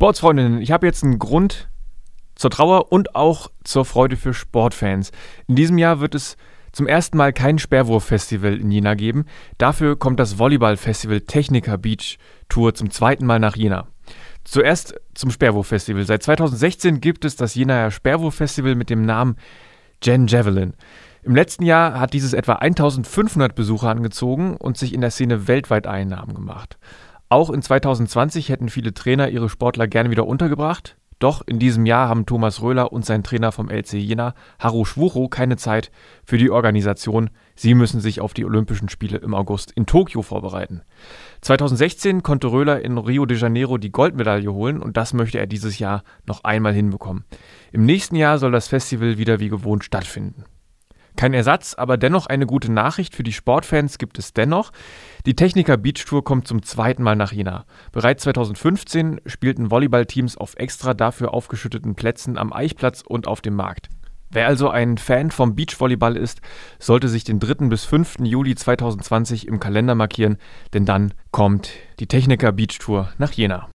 Sportsfreundinnen, ich habe jetzt einen Grund zur Trauer und auch zur Freude für Sportfans. In diesem Jahr wird es zum ersten Mal kein Sperrwurf-Festival in Jena geben. Dafür kommt das Volleyball-Festival Techniker Beach Tour zum zweiten Mal nach Jena. Zuerst zum Sperrwurf-Festival. Seit 2016 gibt es das Jenaer Sperrwurf-Festival mit dem Namen Jen Javelin. Im letzten Jahr hat dieses etwa 1500 Besucher angezogen und sich in der Szene weltweit Einnahmen gemacht. Auch in 2020 hätten viele Trainer ihre Sportler gerne wieder untergebracht. Doch in diesem Jahr haben Thomas Röhler und sein Trainer vom LC Jena, Haru Schwucho, keine Zeit für die Organisation. Sie müssen sich auf die Olympischen Spiele im August in Tokio vorbereiten. 2016 konnte Röhler in Rio de Janeiro die Goldmedaille holen und das möchte er dieses Jahr noch einmal hinbekommen. Im nächsten Jahr soll das Festival wieder wie gewohnt stattfinden. Kein Ersatz, aber dennoch eine gute Nachricht für die Sportfans gibt es dennoch. Die Techniker Beach Tour kommt zum zweiten Mal nach Jena. Bereits 2015 spielten Volleyballteams auf extra dafür aufgeschütteten Plätzen am Eichplatz und auf dem Markt. Wer also ein Fan vom Beachvolleyball ist, sollte sich den 3. bis 5. Juli 2020 im Kalender markieren, denn dann kommt die Techniker Beach Tour nach Jena.